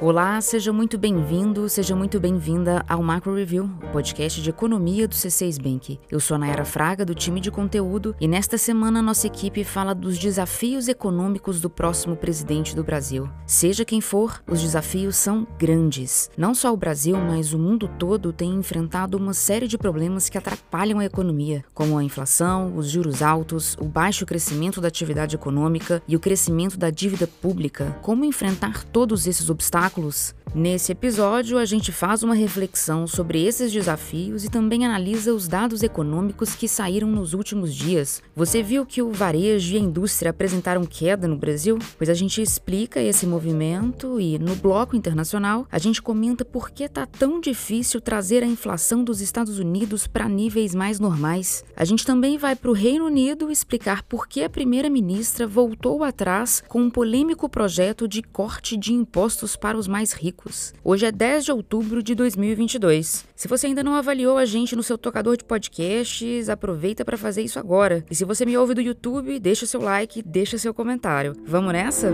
Olá, seja muito bem-vindo, seja muito bem-vinda ao Macro Review, o podcast de economia do C6 Bank. Eu sou a Nayara Fraga, do time de conteúdo, e nesta semana nossa equipe fala dos desafios econômicos do próximo presidente do Brasil. Seja quem for, os desafios são grandes. Não só o Brasil, mas o mundo todo tem enfrentado uma série de problemas que atrapalham a economia, como a inflação, os juros altos, o baixo crescimento da atividade econômica e o crescimento da dívida pública. Como enfrentar todos esses obstáculos? Obstáculos. Nesse episódio, a gente faz uma reflexão sobre esses desafios e também analisa os dados econômicos que saíram nos últimos dias. Você viu que o varejo e a indústria apresentaram queda no Brasil? Pois a gente explica esse movimento e, no bloco internacional, a gente comenta por que tá tão difícil trazer a inflação dos Estados Unidos para níveis mais normais. A gente também vai para o Reino Unido explicar por que a primeira-ministra voltou atrás com um polêmico projeto de corte de impostos para os mais ricos. Hoje é 10 de outubro de 2022. Se você ainda não avaliou a gente no seu tocador de podcasts, aproveita para fazer isso agora. E se você me ouve do YouTube, deixa seu like, deixa seu comentário. Vamos nessa?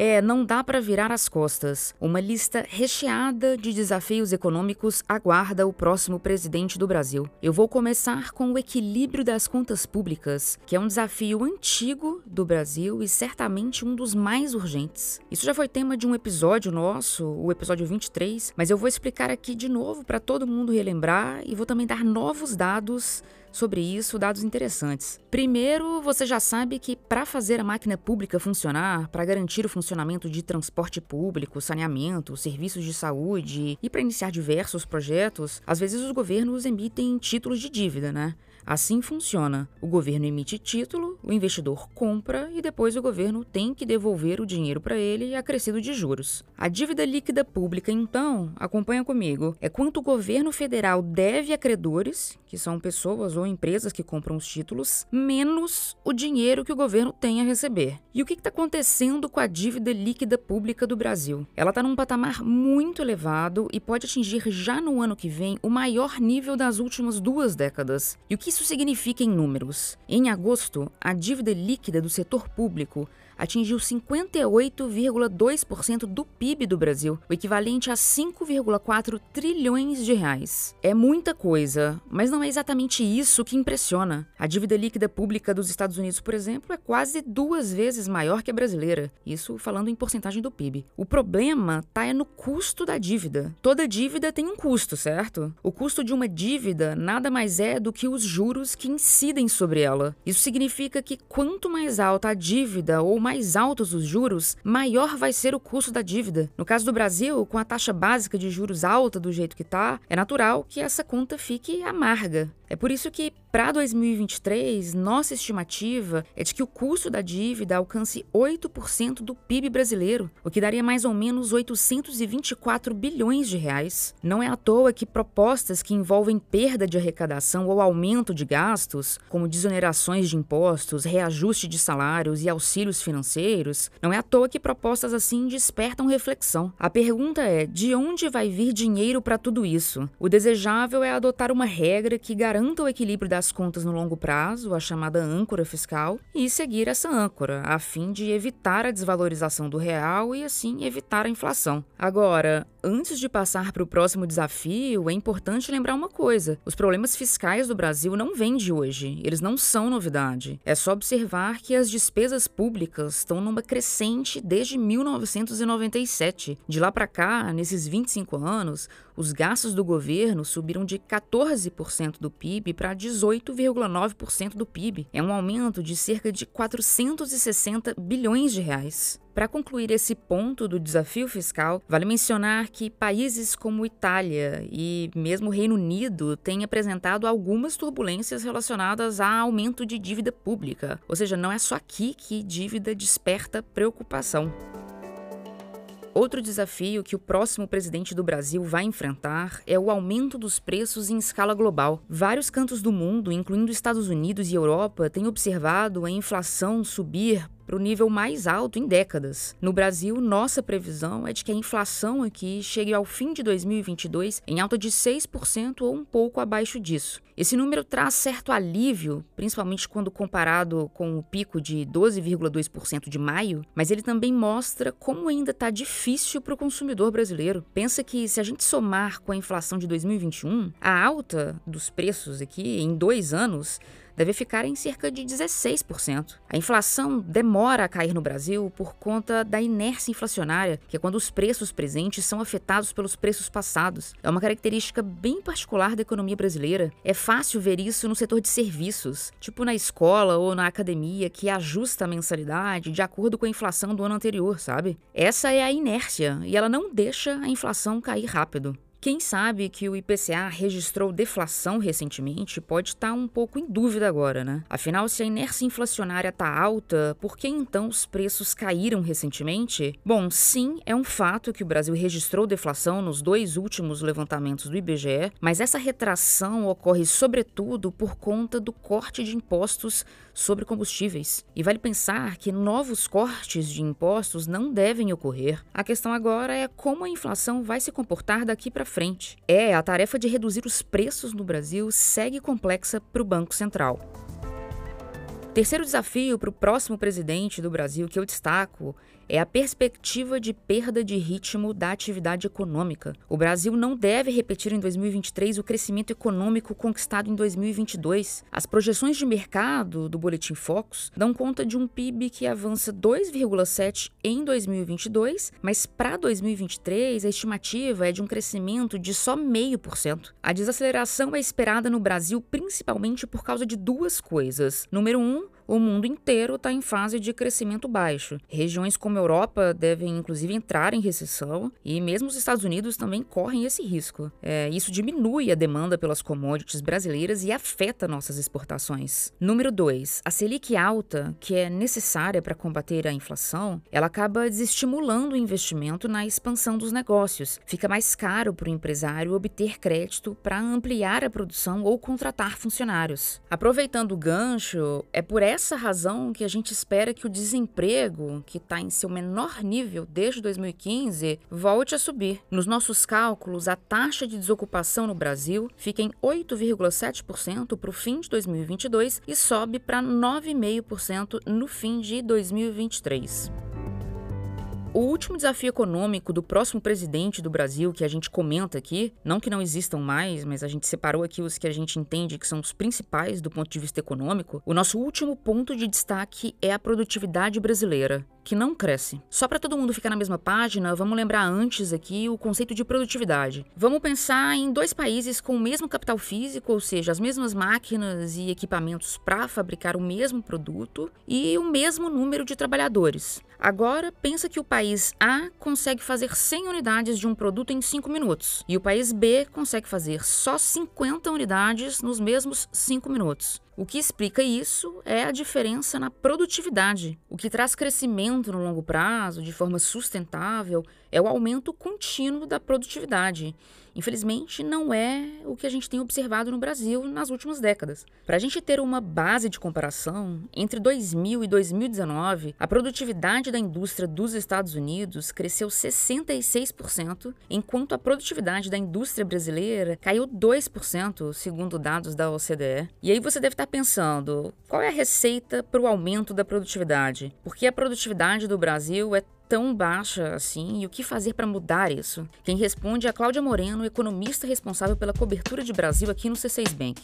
É, não dá para virar as costas. Uma lista recheada de desafios econômicos aguarda o próximo presidente do Brasil. Eu vou começar com o equilíbrio das contas públicas, que é um desafio antigo do Brasil e certamente um dos mais urgentes. Isso já foi tema de um episódio nosso, o episódio 23, mas eu vou explicar aqui de novo para todo mundo relembrar e vou também dar novos dados sobre isso dados interessantes. Primeiro, você já sabe que para fazer a máquina pública funcionar, para garantir o funcionamento de transporte público, saneamento, serviços de saúde e para iniciar diversos projetos, às vezes os governos emitem títulos de dívida, né? Assim funciona. O governo emite título, o investidor compra e depois o governo tem que devolver o dinheiro para ele acrescido de juros. A dívida líquida pública, então, acompanha comigo, é quanto o governo federal deve a credores, que são pessoas ou empresas que compram os títulos, menos o dinheiro que o governo tem a receber. E o que está acontecendo com a dívida líquida pública do Brasil? Ela está num patamar muito elevado e pode atingir já no ano que vem o maior nível das últimas duas décadas. E o que isso significa em números? Em agosto, a dívida líquida do setor público atingiu 58,2% do PIB do Brasil, o equivalente a 5,4 trilhões de reais. É muita coisa, mas não é exatamente isso que impressiona. A dívida líquida pública dos Estados Unidos, por exemplo, é quase duas vezes maior que a brasileira, isso falando em porcentagem do PIB. O problema está é no custo da dívida. Toda dívida tem um custo, certo? O custo de uma dívida nada mais é do que os juros que incidem sobre ela. Isso significa que quanto mais alta a dívida ou mais altos os juros, maior vai ser o custo da dívida. No caso do Brasil, com a taxa básica de juros alta do jeito que está, é natural que essa conta fique amarga. É por isso que, para 2023, nossa estimativa é de que o custo da dívida alcance 8% do PIB brasileiro, o que daria mais ou menos 824 bilhões de reais. Não é à toa que propostas que envolvem perda de arrecadação ou aumento de gastos, como desonerações de impostos, reajuste de salários e auxílios financeiros, não é à toa que propostas assim despertam reflexão. A pergunta é: de onde vai vir dinheiro para tudo isso? O desejável é adotar uma regra que garanta garanta o equilíbrio das contas no longo prazo, a chamada âncora fiscal, e seguir essa âncora, a fim de evitar a desvalorização do real e, assim, evitar a inflação. Agora, antes de passar para o próximo desafio, é importante lembrar uma coisa: os problemas fiscais do Brasil não vêm de hoje, eles não são novidade. É só observar que as despesas públicas estão numa crescente desde 1997. De lá para cá, nesses 25 anos, os gastos do governo subiram de 14% do PIB para 18,9% do PIB. É um aumento de cerca de 460 bilhões de reais. Para concluir esse ponto do desafio fiscal, vale mencionar que países como Itália e mesmo Reino Unido têm apresentado algumas turbulências relacionadas a aumento de dívida pública. Ou seja, não é só aqui que dívida desperta preocupação. Outro desafio que o próximo presidente do Brasil vai enfrentar é o aumento dos preços em escala global. Vários cantos do mundo, incluindo Estados Unidos e Europa, têm observado a inflação subir para o nível mais alto em décadas. No Brasil, nossa previsão é de que a inflação aqui chegue ao fim de 2022 em alta de 6% ou um pouco abaixo disso. Esse número traz certo alívio, principalmente quando comparado com o pico de 12,2% de maio, mas ele também mostra como ainda está difícil para o consumidor brasileiro. Pensa que se a gente somar com a inflação de 2021, a alta dos preços aqui em dois anos deve ficar em cerca de 16%. A inflação demora a cair no Brasil por conta da inércia inflacionária, que é quando os preços presentes são afetados pelos preços passados. É uma característica bem particular da economia brasileira. É fácil ver isso no setor de serviços, tipo na escola ou na academia, que ajusta a mensalidade de acordo com a inflação do ano anterior, sabe? Essa é a inércia e ela não deixa a inflação cair rápido. Quem sabe que o IPCA registrou deflação recentemente pode estar um pouco em dúvida agora, né? Afinal, se a inércia inflacionária está alta, por que então os preços caíram recentemente? Bom, sim, é um fato que o Brasil registrou deflação nos dois últimos levantamentos do IBGE, mas essa retração ocorre sobretudo por conta do corte de impostos sobre combustíveis. E vale pensar que novos cortes de impostos não devem ocorrer. A questão agora é como a inflação vai se comportar daqui para frente. É, a tarefa de reduzir os preços no Brasil segue complexa para o Banco Central. Terceiro desafio para o próximo presidente do Brasil que eu destaco é a perspectiva de perda de ritmo da atividade econômica. O Brasil não deve repetir em 2023 o crescimento econômico conquistado em 2022. As projeções de mercado do Boletim Focus dão conta de um PIB que avança 2,7 em 2022, mas para 2023 a estimativa é de um crescimento de só 0,5%. A desaceleração é esperada no Brasil principalmente por causa de duas coisas. Número um, o mundo inteiro está em fase de crescimento baixo. Regiões como a Europa devem, inclusive, entrar em recessão e mesmo os Estados Unidos também correm esse risco. É, isso diminui a demanda pelas commodities brasileiras e afeta nossas exportações. Número 2. A Selic alta, que é necessária para combater a inflação, ela acaba desestimulando o investimento na expansão dos negócios. Fica mais caro para o empresário obter crédito para ampliar a produção ou contratar funcionários. Aproveitando o gancho, é por essa essa razão que a gente espera que o desemprego, que está em seu menor nível desde 2015, volte a subir. Nos nossos cálculos, a taxa de desocupação no Brasil fica em 8,7% para o fim de 2022 e sobe para 9,5% no fim de 2023. O último desafio econômico do próximo presidente do Brasil, que a gente comenta aqui, não que não existam mais, mas a gente separou aqui os que a gente entende que são os principais do ponto de vista econômico, o nosso último ponto de destaque é a produtividade brasileira que não cresce. Só para todo mundo ficar na mesma página, vamos lembrar antes aqui o conceito de produtividade. Vamos pensar em dois países com o mesmo capital físico, ou seja, as mesmas máquinas e equipamentos para fabricar o mesmo produto e o mesmo número de trabalhadores. Agora, pensa que o país A consegue fazer 100 unidades de um produto em 5 minutos e o país B consegue fazer só 50 unidades nos mesmos 5 minutos. O que explica isso é a diferença na produtividade. O que traz crescimento no longo prazo, de forma sustentável, é o aumento contínuo da produtividade. Infelizmente, não é o que a gente tem observado no Brasil nas últimas décadas. Para a gente ter uma base de comparação, entre 2000 e 2019, a produtividade da indústria dos Estados Unidos cresceu 66%, enquanto a produtividade da indústria brasileira caiu 2%, segundo dados da OCDE. E aí você deve estar pensando, qual é a receita para o aumento da produtividade? Porque a produtividade do Brasil é tão baixa assim e o que fazer para mudar isso? Quem responde é a Cláudia Moreno, economista responsável pela cobertura de Brasil aqui no C6 Bank.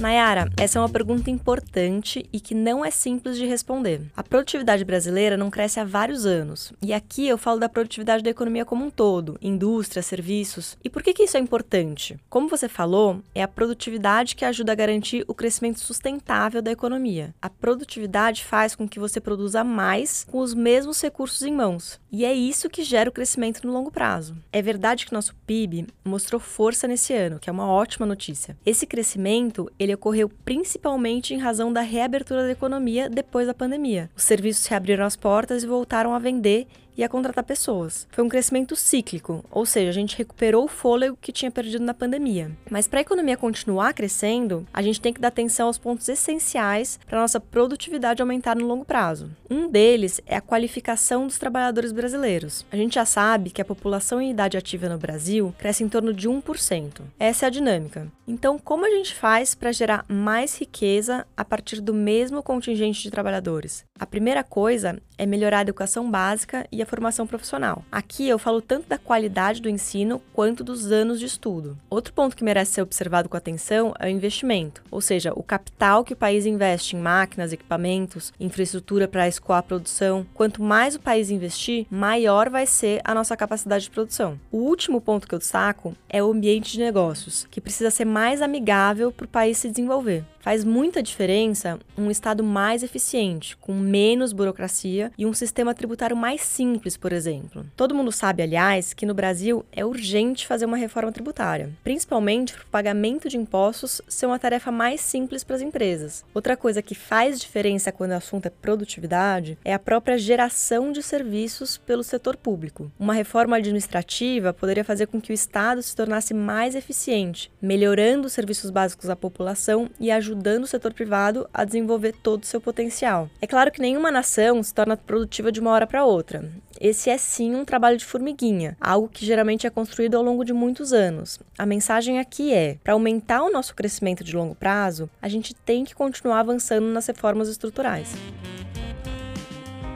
Nayara, essa é uma pergunta importante e que não é simples de responder. A produtividade brasileira não cresce há vários anos, e aqui eu falo da produtividade da economia como um todo, indústria, serviços. E por que, que isso é importante? Como você falou, é a produtividade que ajuda a garantir o crescimento sustentável da economia. A produtividade faz com que você produza mais com os mesmos recursos em mãos, e é isso que gera o crescimento no longo prazo. É verdade que nosso PIB mostrou força nesse ano, que é uma ótima notícia. Esse crescimento, ele ele ocorreu principalmente em razão da reabertura da economia depois da pandemia. Os serviços reabriram as portas e voltaram a vender e a contratar pessoas. Foi um crescimento cíclico, ou seja, a gente recuperou o fôlego que tinha perdido na pandemia. Mas para a economia continuar crescendo, a gente tem que dar atenção aos pontos essenciais para nossa produtividade aumentar no longo prazo. Um deles é a qualificação dos trabalhadores brasileiros. A gente já sabe que a população em idade ativa no Brasil cresce em torno de 1%. Essa é a dinâmica. Então, como a gente faz para gerar mais riqueza a partir do mesmo contingente de trabalhadores? A primeira coisa é melhorar a educação básica e a formação profissional. Aqui eu falo tanto da qualidade do ensino quanto dos anos de estudo. Outro ponto que merece ser observado com atenção é o investimento, ou seja, o capital que o país investe em máquinas, equipamentos, infraestrutura para escoar a produção. Quanto mais o país investir, maior vai ser a nossa capacidade de produção. O último ponto que eu destaco é o ambiente de negócios, que precisa ser mais amigável para o país se desenvolver. Faz muita diferença um Estado mais eficiente, com menos burocracia e um sistema tributário mais simples, por exemplo. Todo mundo sabe, aliás, que no Brasil é urgente fazer uma reforma tributária, principalmente para o pagamento de impostos ser uma tarefa mais simples para as empresas. Outra coisa que faz diferença quando o assunto é produtividade é a própria geração de serviços pelo setor público. Uma reforma administrativa poderia fazer com que o Estado se tornasse mais eficiente, melhorando os serviços básicos à população e ajudando ajudando o setor privado a desenvolver todo o seu potencial. É claro que nenhuma nação se torna produtiva de uma hora para outra. Esse é sim um trabalho de formiguinha, algo que geralmente é construído ao longo de muitos anos. A mensagem aqui é: para aumentar o nosso crescimento de longo prazo, a gente tem que continuar avançando nas reformas estruturais.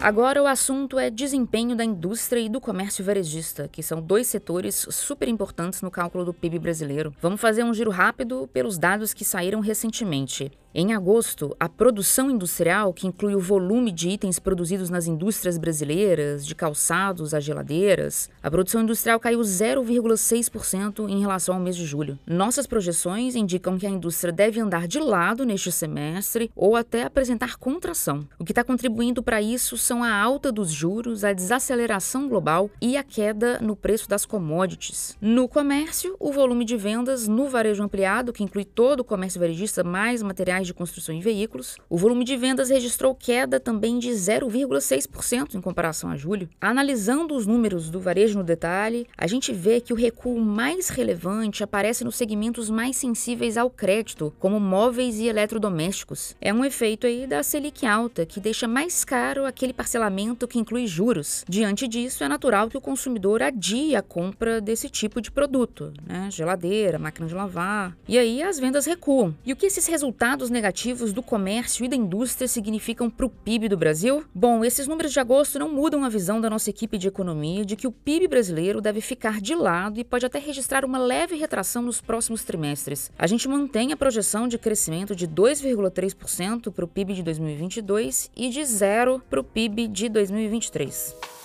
Agora o assunto é desempenho da indústria e do comércio varejista, que são dois setores super importantes no cálculo do PIB brasileiro. Vamos fazer um giro rápido pelos dados que saíram recentemente. Em agosto, a produção industrial, que inclui o volume de itens produzidos nas indústrias brasileiras, de calçados a geladeiras, a produção industrial caiu 0,6% em relação ao mês de julho. Nossas projeções indicam que a indústria deve andar de lado neste semestre ou até apresentar contração. O que está contribuindo para isso são a alta dos juros, a desaceleração global e a queda no preço das commodities. No comércio, o volume de vendas no varejo ampliado, que inclui todo o comércio varejista mais materiais de construção em veículos, o volume de vendas registrou queda também de 0,6% em comparação a julho. Analisando os números do varejo no detalhe, a gente vê que o recuo mais relevante aparece nos segmentos mais sensíveis ao crédito, como móveis e eletrodomésticos. É um efeito aí da Selic alta, que deixa mais caro aquele parcelamento que inclui juros. Diante disso, é natural que o consumidor adie a compra desse tipo de produto, né? Geladeira, máquina de lavar. E aí as vendas recuam. E o que esses resultados negativos do comércio e da indústria significam para o PIB do Brasil? Bom, esses números de agosto não mudam a visão da nossa equipe de economia de que o PIB brasileiro deve ficar de lado e pode até registrar uma leve retração nos próximos trimestres. A gente mantém a projeção de crescimento de 2,3% para o PIB de 2022 e de zero para o PIB de 2023.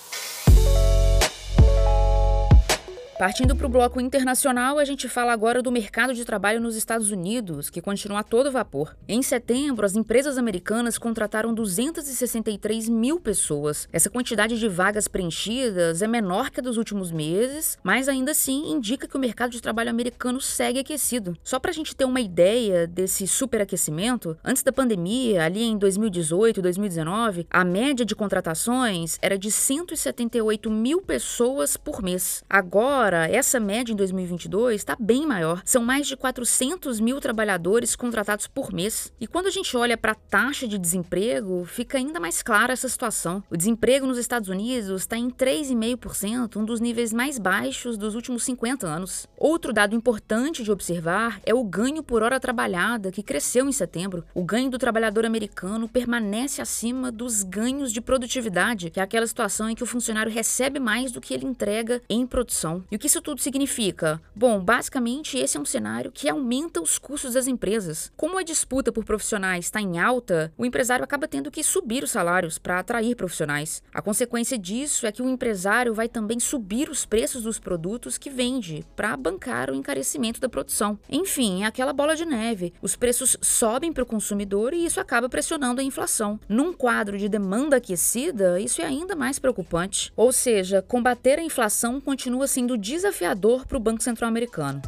Partindo para o bloco internacional, a gente fala agora do mercado de trabalho nos Estados Unidos, que continua a todo vapor. Em setembro, as empresas americanas contrataram 263 mil pessoas. Essa quantidade de vagas preenchidas é menor que a dos últimos meses, mas ainda assim indica que o mercado de trabalho americano segue aquecido. Só para a gente ter uma ideia desse superaquecimento, antes da pandemia, ali em 2018 e 2019, a média de contratações era de 178 mil pessoas por mês. Agora, Agora, essa média em 2022 está bem maior. São mais de 400 mil trabalhadores contratados por mês. E quando a gente olha para a taxa de desemprego, fica ainda mais clara essa situação. O desemprego nos Estados Unidos está em 3,5%, um dos níveis mais baixos dos últimos 50 anos. Outro dado importante de observar é o ganho por hora trabalhada, que cresceu em setembro. O ganho do trabalhador americano permanece acima dos ganhos de produtividade, que é aquela situação em que o funcionário recebe mais do que ele entrega em produção. E o que isso tudo significa? Bom, basicamente esse é um cenário que aumenta os custos das empresas. Como a disputa por profissionais está em alta, o empresário acaba tendo que subir os salários para atrair profissionais. A consequência disso é que o empresário vai também subir os preços dos produtos que vende para bancar o encarecimento da produção. Enfim, é aquela bola de neve. Os preços sobem para o consumidor e isso acaba pressionando a inflação. Num quadro de demanda aquecida, isso é ainda mais preocupante. Ou seja, combater a inflação continua sendo desafiador para o Banco Central Americano.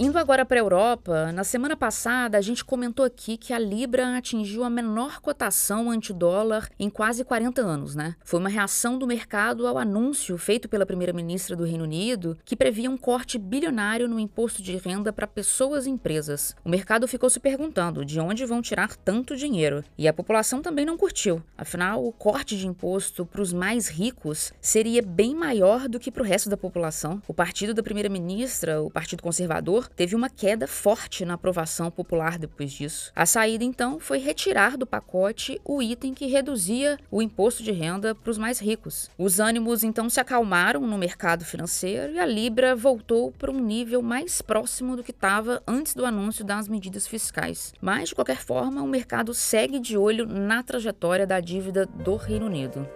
Indo agora para a Europa, na semana passada a gente comentou aqui que a Libra atingiu a menor cotação anti-dólar em quase 40 anos, né? Foi uma reação do mercado ao anúncio feito pela primeira-ministra do Reino Unido que previa um corte bilionário no imposto de renda para pessoas e empresas. O mercado ficou se perguntando de onde vão tirar tanto dinheiro. E a população também não curtiu. Afinal, o corte de imposto para os mais ricos seria bem maior do que para o resto da população. O partido da primeira-ministra, o Partido Conservador, teve uma queda forte na aprovação popular depois disso. A saída, então, foi retirar do pacote o item que reduzia o imposto de renda para os mais ricos. Os ânimos, então, se acalmaram no mercado financeiro e a Libra voltou para um nível mais próximo do que estava antes do anúncio das medidas fiscais. Mas, de qualquer forma, o mercado segue de olho na trajetória da dívida do Reino Unido.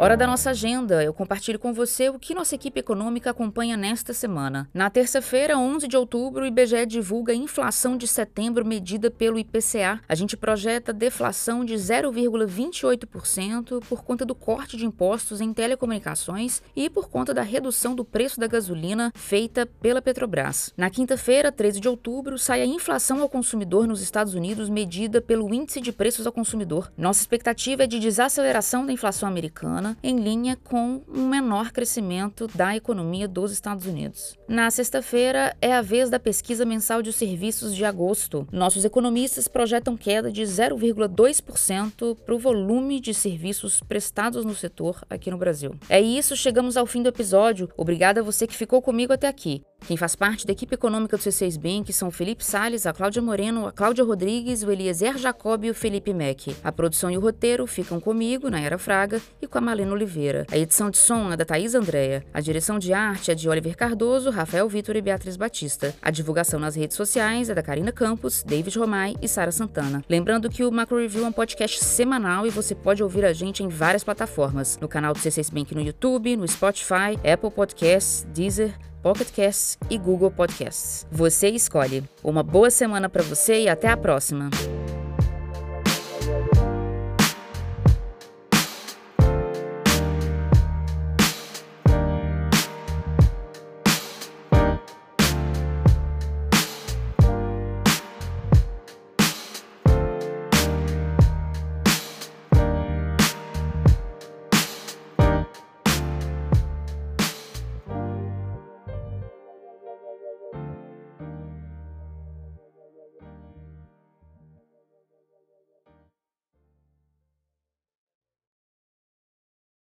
Hora da nossa agenda. Eu compartilho com você o que nossa equipe econômica acompanha nesta semana. Na terça-feira, 11 de outubro, o IBGE divulga a inflação de setembro medida pelo IPCA. A gente projeta deflação de 0,28% por conta do corte de impostos em telecomunicações e por conta da redução do preço da gasolina feita pela Petrobras. Na quinta-feira, 13 de outubro, sai a inflação ao consumidor nos Estados Unidos medida pelo Índice de Preços ao Consumidor. Nossa expectativa é de desaceleração da inflação americana em linha com um menor crescimento da economia dos Estados Unidos. Na sexta-feira é a vez da pesquisa mensal de serviços de agosto. Nossos economistas projetam queda de 0,2% para o volume de serviços prestados no setor aqui no Brasil. É isso, chegamos ao fim do episódio. Obrigada a você que ficou comigo até aqui. Quem faz parte da equipe econômica do C6 Bank são o Felipe Sales, a Cláudia Moreno, a Cláudia Rodrigues, o Eliezer Jacob e o Felipe Mack. A produção e o roteiro ficam comigo, Nayara Fraga, e com a Malena Oliveira. A edição de som é da Thaís Andréa. A direção de arte é de Oliver Cardoso, Rafael Vitor e Beatriz Batista. A divulgação nas redes sociais é da Karina Campos, David Romai e Sara Santana. Lembrando que o Macro Review é um podcast semanal e você pode ouvir a gente em várias plataformas. No canal do C6 Bank no YouTube, no Spotify, Apple Podcasts, Deezer, Pocket Casts e Google Podcasts. Você escolhe. Uma boa semana para você e até a próxima.